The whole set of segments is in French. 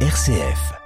RCF.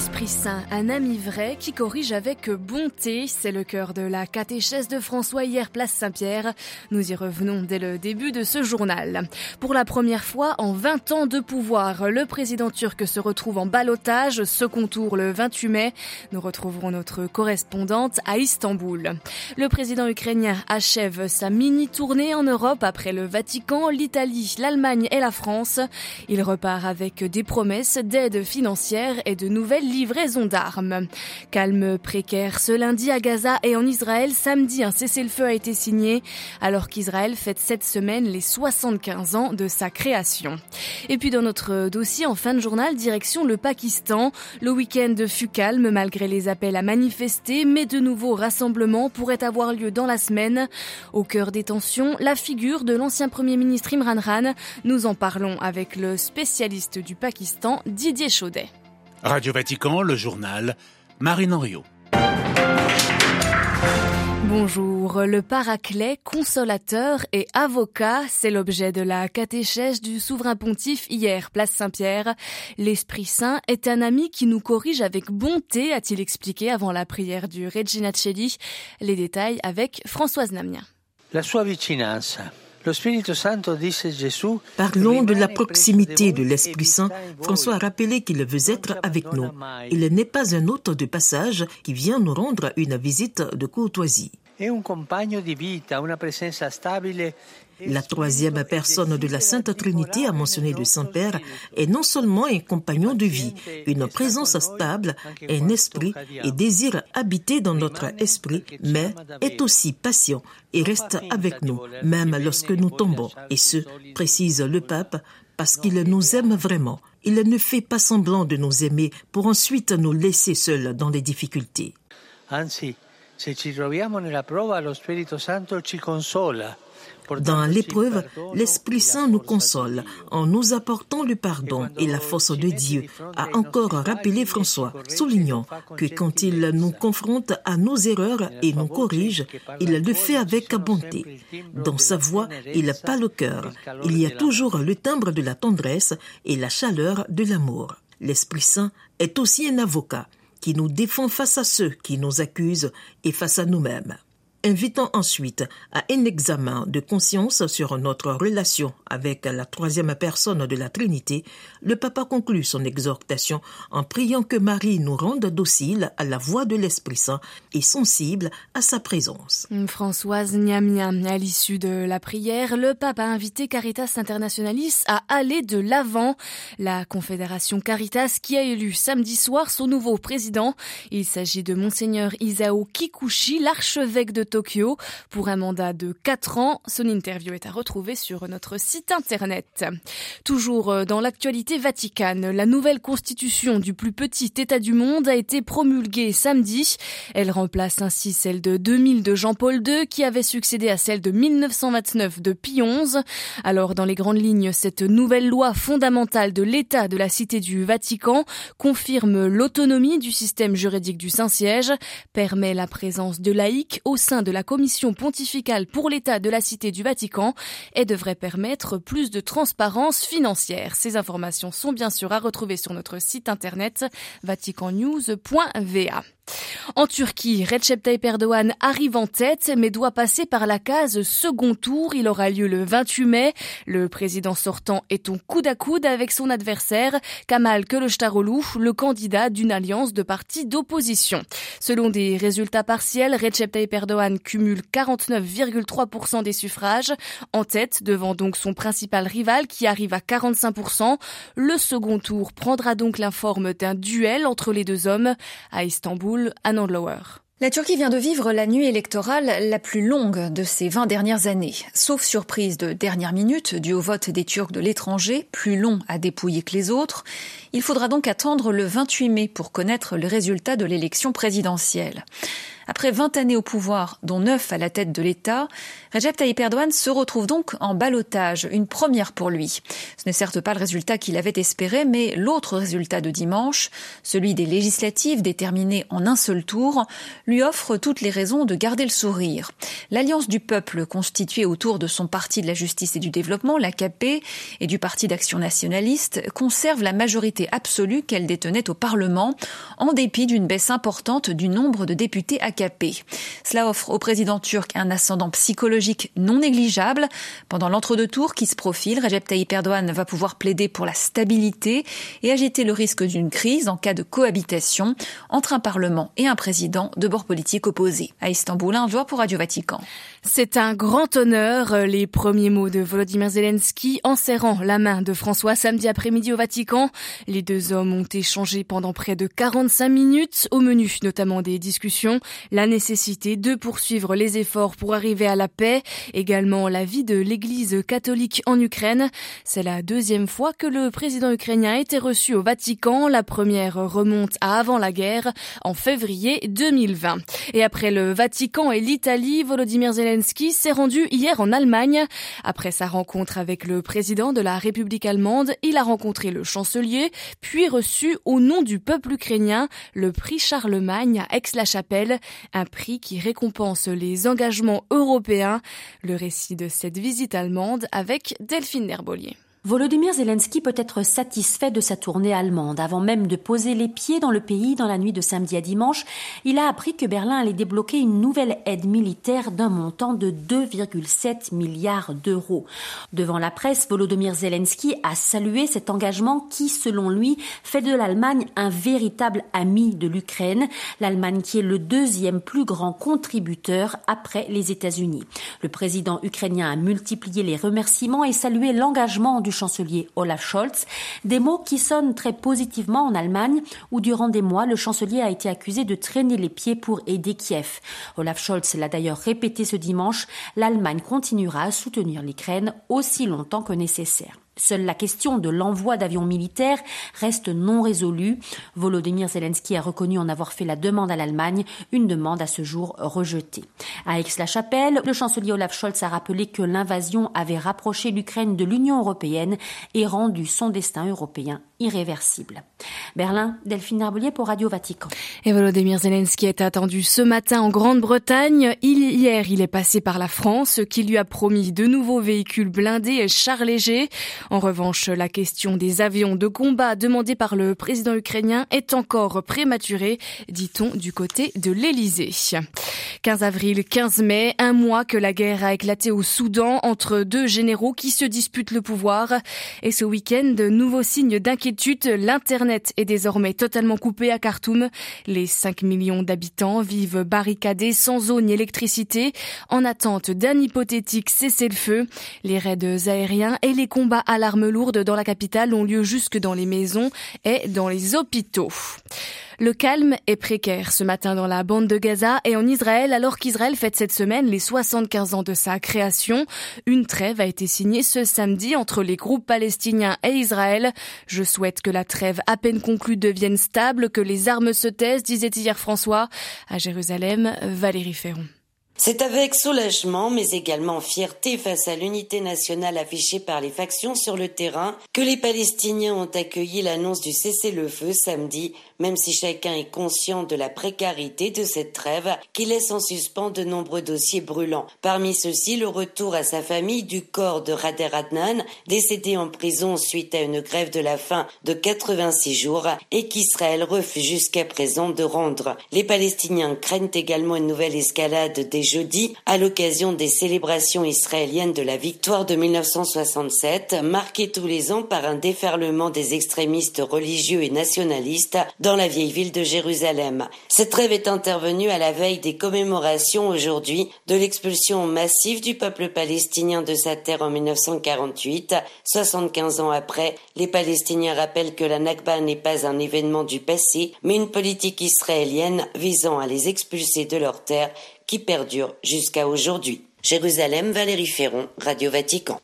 L'Esprit Saint, un ami vrai qui corrige avec bonté, c'est le cœur de la catéchèse de François hier place Saint-Pierre. Nous y revenons dès le début de ce journal. Pour la première fois en 20 ans de pouvoir, le président turc se retrouve en balotage, second tour le 28 mai. Nous retrouverons notre correspondante à Istanbul. Le président ukrainien achève sa mini-tournée en Europe après le Vatican, l'Italie, l'Allemagne et la France. Il repart avec des promesses d'aide financière et de nouvelles livraison d'armes. Calme précaire ce lundi à Gaza et en Israël, samedi un cessez-le-feu a été signé alors qu'Israël fête cette semaine les 75 ans de sa création. Et puis dans notre dossier en fin de journal, direction le Pakistan. Le week-end fut calme malgré les appels à manifester, mais de nouveaux rassemblements pourraient avoir lieu dans la semaine. Au cœur des tensions, la figure de l'ancien Premier ministre Imran Khan. Nous en parlons avec le spécialiste du Pakistan, Didier Chaudet. Radio Vatican, le journal, Marine Henriot. Bonjour, le paraclet, consolateur et avocat, c'est l'objet de la catéchèse du souverain pontife hier, place Saint-Pierre. L'Esprit Saint est un ami qui nous corrige avec bonté, a-t-il expliqué avant la prière du Regina Celli. Les détails avec Françoise Namien. La sua vicinanza Parlons de la proximité de l'Esprit Saint. François a rappelé qu'il veut être avec nous. Il n'est pas un hôte de passage qui vient nous rendre une visite de courtoisie. La troisième personne de la Sainte Trinité, a mentionné le Saint-Père, est non seulement un compagnon de vie, une présence stable, un esprit et désire habiter dans notre esprit, mais est aussi patient et reste avec nous, même lorsque nous tombons. Et ce, précise le pape, parce qu'il nous aime vraiment. Il ne fait pas semblant de nous aimer pour ensuite nous laisser seuls dans les difficultés. Anzi, se ci troviamo nella prova, lo Spirito Santo ci consola. Dans l'épreuve, l'Esprit Saint nous console en nous apportant le pardon et la force de Dieu, a encore rappelé François, soulignant que quand il nous confronte à nos erreurs et nous corrige, il le fait avec bonté. Dans sa voix, il pas le cœur. Il y a toujours le timbre de la tendresse et la chaleur de l'amour. L'Esprit Saint est aussi un avocat qui nous défend face à ceux qui nous accusent et face à nous-mêmes invitant ensuite à un examen de conscience sur notre relation avec la troisième personne de la Trinité, le papa conclut son exhortation en priant que Marie nous rende dociles à la voix de l'Esprit Saint et sensibles à sa présence. Françoise Niamien, à l'issue de la prière, le pape a invité Caritas Internationalis à aller de l'avant. La Confédération Caritas qui a élu samedi soir son nouveau président. Il s'agit de Monseigneur Isao Kikuchi, l'archevêque de Tokyo pour un mandat de 4 ans. Son interview est à retrouver sur notre site internet. Toujours euh, dans l'actualité vaticane, la nouvelle constitution du plus petit État du monde a été promulguée samedi. Elle remplace ainsi celle de 2000 de Jean-Paul II qui avait succédé à celle de 1929 de Pie XI. Alors dans les grandes lignes, cette nouvelle loi fondamentale de l'État de la Cité du Vatican confirme l'autonomie du système juridique du Saint-Siège, permet la présence de laïcs au sein de la Commission pontificale pour l'État de la Cité du Vatican et devrait permettre plus de transparence financière. Ces informations sont bien sûr à retrouver sur notre site internet vaticannews.va. En Turquie, Recep Tayyip Erdogan arrive en tête, mais doit passer par la case second tour. Il aura lieu le 28 mai. Le président sortant est en coude à coude avec son adversaire, Kamal Kılıçdaroğlu, le candidat d'une alliance de partis d'opposition. Selon des résultats partiels, Recep Tayyip Erdogan cumule 49,3% des suffrages, en tête devant donc son principal rival qui arrive à 45%. Le second tour prendra donc la forme d'un duel entre les deux hommes. À Istanbul, la Turquie vient de vivre la nuit électorale la plus longue de ces 20 dernières années. Sauf surprise de dernière minute, dû au vote des Turcs de l'étranger, plus long à dépouiller que les autres, il faudra donc attendre le 28 mai pour connaître le résultat de l'élection présidentielle. Après 20 années au pouvoir, dont 9 à la tête de l'État, Recep Tayyip Erdogan se retrouve donc en balotage, une première pour lui. Ce n'est certes pas le résultat qu'il avait espéré, mais l'autre résultat de dimanche, celui des législatives déterminées en un seul tour, lui offre toutes les raisons de garder le sourire. L'alliance du peuple constituée autour de son parti de la justice et du développement, l'AKP, et du parti d'action nationaliste conserve la majorité absolue qu'elle détenait au Parlement, en dépit d'une baisse importante du nombre de députés AKP. Cela offre au président turc un ascendant psychologique non négligeable. Pendant l'entre-deux tours qui se profile, Recep Tayyip Erdogan va pouvoir plaider pour la stabilité et agiter le risque d'une crise en cas de cohabitation entre un Parlement et un président de bord politique opposé. À Istanbul, un joueur pour Radio Vatican. C'est un grand honneur. Les premiers mots de Volodymyr Zelensky en serrant la main de François samedi après-midi au Vatican. Les deux hommes ont échangé pendant près de 45 minutes, au menu notamment des discussions, la nécessité de poursuivre les efforts pour arriver à la paix, également la vie de l'Église catholique en Ukraine. C'est la deuxième fois que le président ukrainien a été reçu au Vatican. La première remonte à avant la guerre, en février 2020. Et après le Vatican et l'Italie, Volodymyr Zelensky s'est rendu hier en Allemagne. Après sa rencontre avec le président de la République allemande, il a rencontré le chancelier, puis reçu au nom du peuple ukrainien le prix Charlemagne à Aix-la-Chapelle, un prix qui récompense les engagements européens. Le récit de cette visite allemande avec Delphine Nerbolier. Volodymyr Zelensky peut être satisfait de sa tournée allemande. Avant même de poser les pieds dans le pays dans la nuit de samedi à dimanche, il a appris que Berlin allait débloquer une nouvelle aide militaire d'un montant de 2,7 milliards d'euros. Devant la presse, Volodymyr Zelensky a salué cet engagement qui, selon lui, fait de l'Allemagne un véritable ami de l'Ukraine, l'Allemagne qui est le deuxième plus grand contributeur après les États-Unis. Le président ukrainien a multiplié les remerciements et salué l'engagement chancelier Olaf Scholz, des mots qui sonnent très positivement en Allemagne, où durant des mois, le chancelier a été accusé de traîner les pieds pour aider Kiev. Olaf Scholz l'a d'ailleurs répété ce dimanche, l'Allemagne continuera à soutenir l'Ukraine aussi longtemps que nécessaire. Seule la question de l'envoi d'avions militaires reste non résolue. Volodymyr Zelensky a reconnu en avoir fait la demande à l'Allemagne, une demande à ce jour rejetée. À Aix-la-Chapelle, le chancelier Olaf Scholz a rappelé que l'invasion avait rapproché l'Ukraine de l'Union européenne et rendu son destin européen irréversible. Berlin, Delphine Arbelier pour Radio Vatican. Et Volodymyr Zelensky est attendu ce matin en Grande-Bretagne. hier, il est passé par la France, qui lui a promis de nouveaux véhicules blindés et chars légers. En revanche, la question des avions de combat demandés par le président ukrainien est encore prématurée, dit-on du côté de l'Elysée. 15 avril, 15 mai, un mois que la guerre a éclaté au Soudan entre deux généraux qui se disputent le pouvoir. Et ce week-end, nouveaux signes d'inquiétude, l'Internet est désormais totalement coupé à Khartoum. Les 5 millions d'habitants vivent barricadés sans eau ni électricité en attente d'un hypothétique cessez-le-feu. Les raids aériens et les combats à l'arme lourde dans la capitale ont lieu jusque dans les maisons et dans les hôpitaux. Le calme est précaire ce matin dans la bande de Gaza et en Israël alors qu'Israël fête cette semaine les 75 ans de sa création. Une trêve a été signée ce samedi entre les groupes palestiniens et Israël. Je souhaite que la trêve à peine conclue devienne stable, que les armes se taisent, disait hier François. À Jérusalem, Valérie Ferron. C'est avec soulagement, mais également fierté face à l'unité nationale affichée par les factions sur le terrain, que les Palestiniens ont accueilli l'annonce du cessez-le-feu samedi, même si chacun est conscient de la précarité de cette trêve qui laisse en suspens de nombreux dossiers brûlants. Parmi ceux-ci, le retour à sa famille du corps de Rader Adnan, décédé en prison suite à une grève de la faim de 86 jours et qu'Israël refuse jusqu'à présent de rendre. Les Palestiniens craignent également une nouvelle escalade des jeudi à l'occasion des célébrations israéliennes de la victoire de 1967, marquées tous les ans par un déferlement des extrémistes religieux et nationalistes dans la vieille ville de Jérusalem. Cette trêve est intervenue à la veille des commémorations aujourd'hui de l'expulsion massive du peuple palestinien de sa terre en 1948. 75 ans après, les Palestiniens rappellent que la Nakba n'est pas un événement du passé, mais une politique israélienne visant à les expulser de leur terre qui perdure jusqu'à aujourd'hui. Jérusalem, Valérie Ferron, Radio Vatican.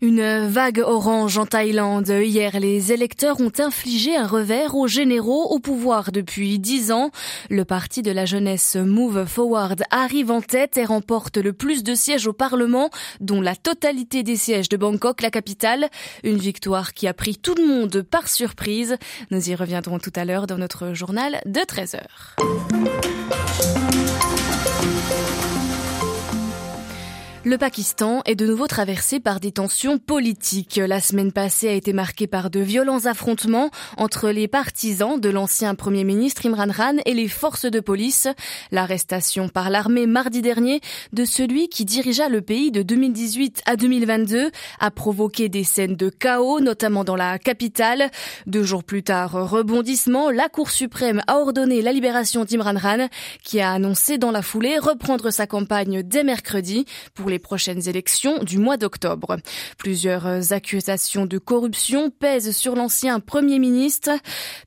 Une vague orange en Thaïlande. Hier, les électeurs ont infligé un revers aux généraux au pouvoir depuis dix ans. Le parti de la jeunesse Move Forward arrive en tête et remporte le plus de sièges au Parlement, dont la totalité des sièges de Bangkok, la capitale. Une victoire qui a pris tout le monde par surprise. Nous y reviendrons tout à l'heure dans notre journal de 13 heures. Le Pakistan est de nouveau traversé par des tensions politiques. La semaine passée a été marquée par de violents affrontements entre les partisans de l'ancien Premier ministre Imran Khan et les forces de police. L'arrestation par l'armée mardi dernier de celui qui dirigea le pays de 2018 à 2022 a provoqué des scènes de chaos, notamment dans la capitale. Deux jours plus tard, rebondissement, la Cour suprême a ordonné la libération d'Imran Khan, qui a annoncé dans la foulée reprendre sa campagne dès mercredi pour les prochaines élections du mois d'octobre. Plusieurs accusations de corruption pèsent sur l'ancien Premier ministre.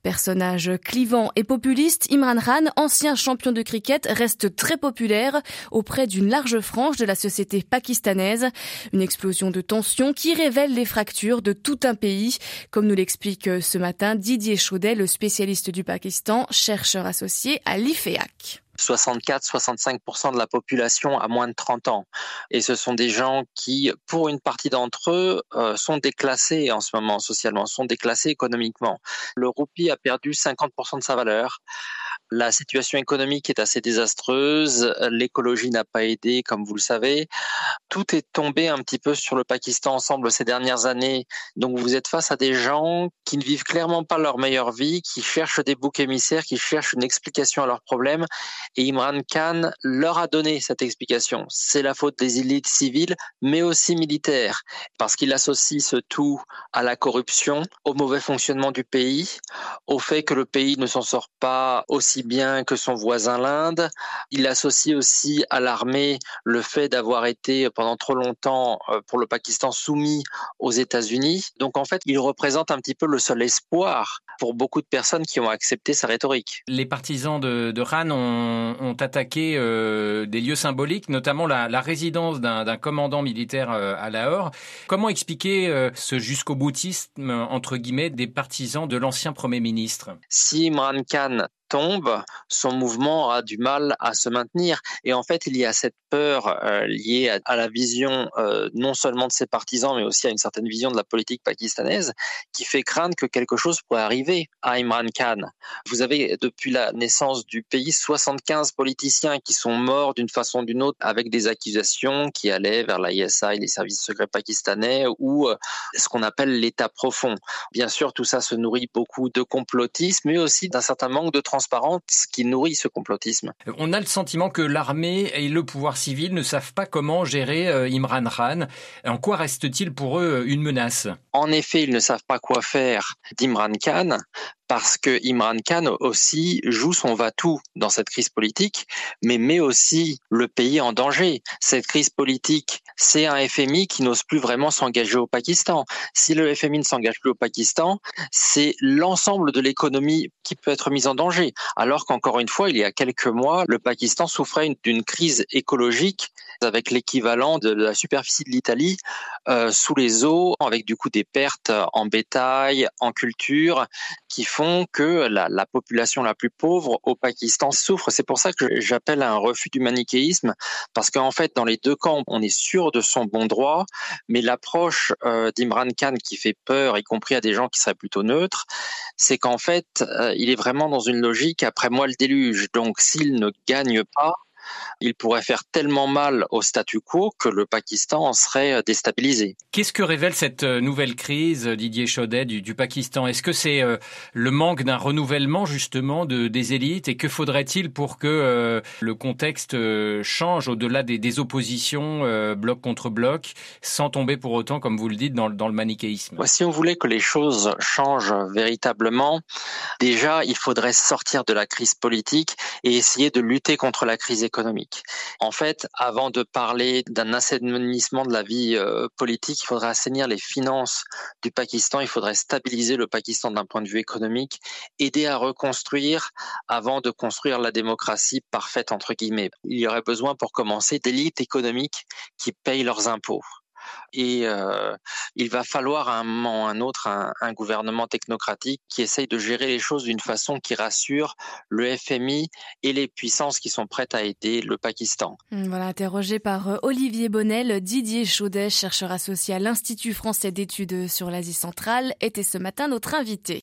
Personnage clivant et populiste, Imran Khan, ancien champion de cricket, reste très populaire auprès d'une large frange de la société pakistanaise. Une explosion de tensions qui révèle les fractures de tout un pays, comme nous l'explique ce matin Didier Chaudet, le spécialiste du Pakistan, chercheur associé à l'IFEAC. 64-65% de la population a moins de 30 ans. Et ce sont des gens qui, pour une partie d'entre eux, euh, sont déclassés en ce moment socialement, sont déclassés économiquement. Le roupie a perdu 50% de sa valeur. La situation économique est assez désastreuse, l'écologie n'a pas aidé, comme vous le savez. Tout est tombé un petit peu sur le Pakistan ensemble ces dernières années. Donc vous êtes face à des gens qui ne vivent clairement pas leur meilleure vie, qui cherchent des boucs émissaires, qui cherchent une explication à leurs problèmes. Et Imran Khan leur a donné cette explication. C'est la faute des élites civiles, mais aussi militaires, parce qu'il associe ce tout à la corruption, au mauvais fonctionnement du pays, au fait que le pays ne s'en sort pas aussi bien que son voisin l'Inde. Il associe aussi à l'armée le fait d'avoir été pendant trop longtemps euh, pour le Pakistan soumis aux États-Unis. Donc en fait, il représente un petit peu le seul espoir pour beaucoup de personnes qui ont accepté sa rhétorique. Les partisans de, de Khan ont, attaqué euh, des lieux symboliques, notamment la, résidence d'un commandant militaire euh, à Lahore. Comment expliquer ce jusqu'au boutisme entre guillemets des partisans de l'ancien Premier ministre? Si Imran Khan tombe, son mouvement aura du mal à se maintenir. Et en fait, il y a cette peur euh, liée à, la vision euh, non seulement de ses partisans, mais aussi à une certaine vision de la politique pakistanaise, qui fait craindre que quelque chose pourrait arriver à Imran Khan. Vous avez, depuis la naissance du pays, 75 politiciens qui sont morts d'une façon ou d'une autre avec des accusations qui allaient vers l'ISI, les services secrets pakistanais, ou euh, ce qu'on appelle l'État profond. Bien sûr, tout ça se nourrit beaucoup de complotisme, mais aussi d'un certain manque de transparence qui nourrit ce complotisme. On a le sentiment que l'armée et le pouvoir civil ne savent pas comment gérer euh, Imran Khan. En quoi reste-t-il pour eux une menace? En effet, ils ne savent pas quoi faire d'Imran Khan parce que Imran Khan aussi joue son va-tout dans cette crise politique, mais met aussi le pays en danger. Cette crise politique, c'est un FMI qui n'ose plus vraiment s'engager au Pakistan. Si le FMI ne s'engage plus au Pakistan, c'est l'ensemble de l'économie qui peut être mise en danger. Alors qu'encore une fois, il y a quelques mois, le Pakistan souffrait d'une crise écologique avec l'équivalent de la superficie de l'Italie euh, sous les eaux, avec du coup des pertes en bétail, en culture, qui font que la, la, population la plus pauvre au Pakistan souffre. C'est pour ça que j'appelle un refus du manichéisme, parce qu'en fait, dans les deux camps, on est sûr de son bon droit, mais l'approche euh, d'Imran Khan qui fait peur, y compris à des gens qui seraient plutôt neutres, c'est qu'en fait, euh, il est vraiment dans une logique après moi le déluge. Donc, s'il ne gagne pas, il pourrait faire tellement mal au statu quo que le Pakistan en serait euh, déstabilisé. Qu'est-ce que révèle cette euh, nouvelle crise, euh, Didier Chaudet, du, Pakistan? Est-ce que c'est le manque d'un renouvellement justement de, des élites? Et que faudrait-il pour que le contexte change au-delà des, oppositions bloc contre bloc, sans tomber pour autant, comme vous le dites, dans, dans le manichéisme? Si on voulait que les choses changent véritablement, déjà il faudrait sortir de la crise politique et essayer de lutter contre la crise économique En fait, avant de parler d'un assainissement de la vie euh, politique, il faudrait assainir les finances du Pakistan, il faudrait stabiliser le Pakistan d'un point de vue économique, aider à reconstruire avant de construire la démocratie parfaite entre guillemets. Il y aurait besoin pour commencer d'élites économiques qui payent leurs impôts et euh, il va falloir à un moment ou à un autre un, gouvernement technocratique qui essaye de gérer les choses d'une façon qui rassure le FMI et les puissances qui sont prêtes à aider le Pakistan. Voilà, interrogé par euh, Olivier Bonnel, Didier Chaudet, chercheur associé à l'Institut français d'études sur l'Asie centrale, était ce matin notre invité.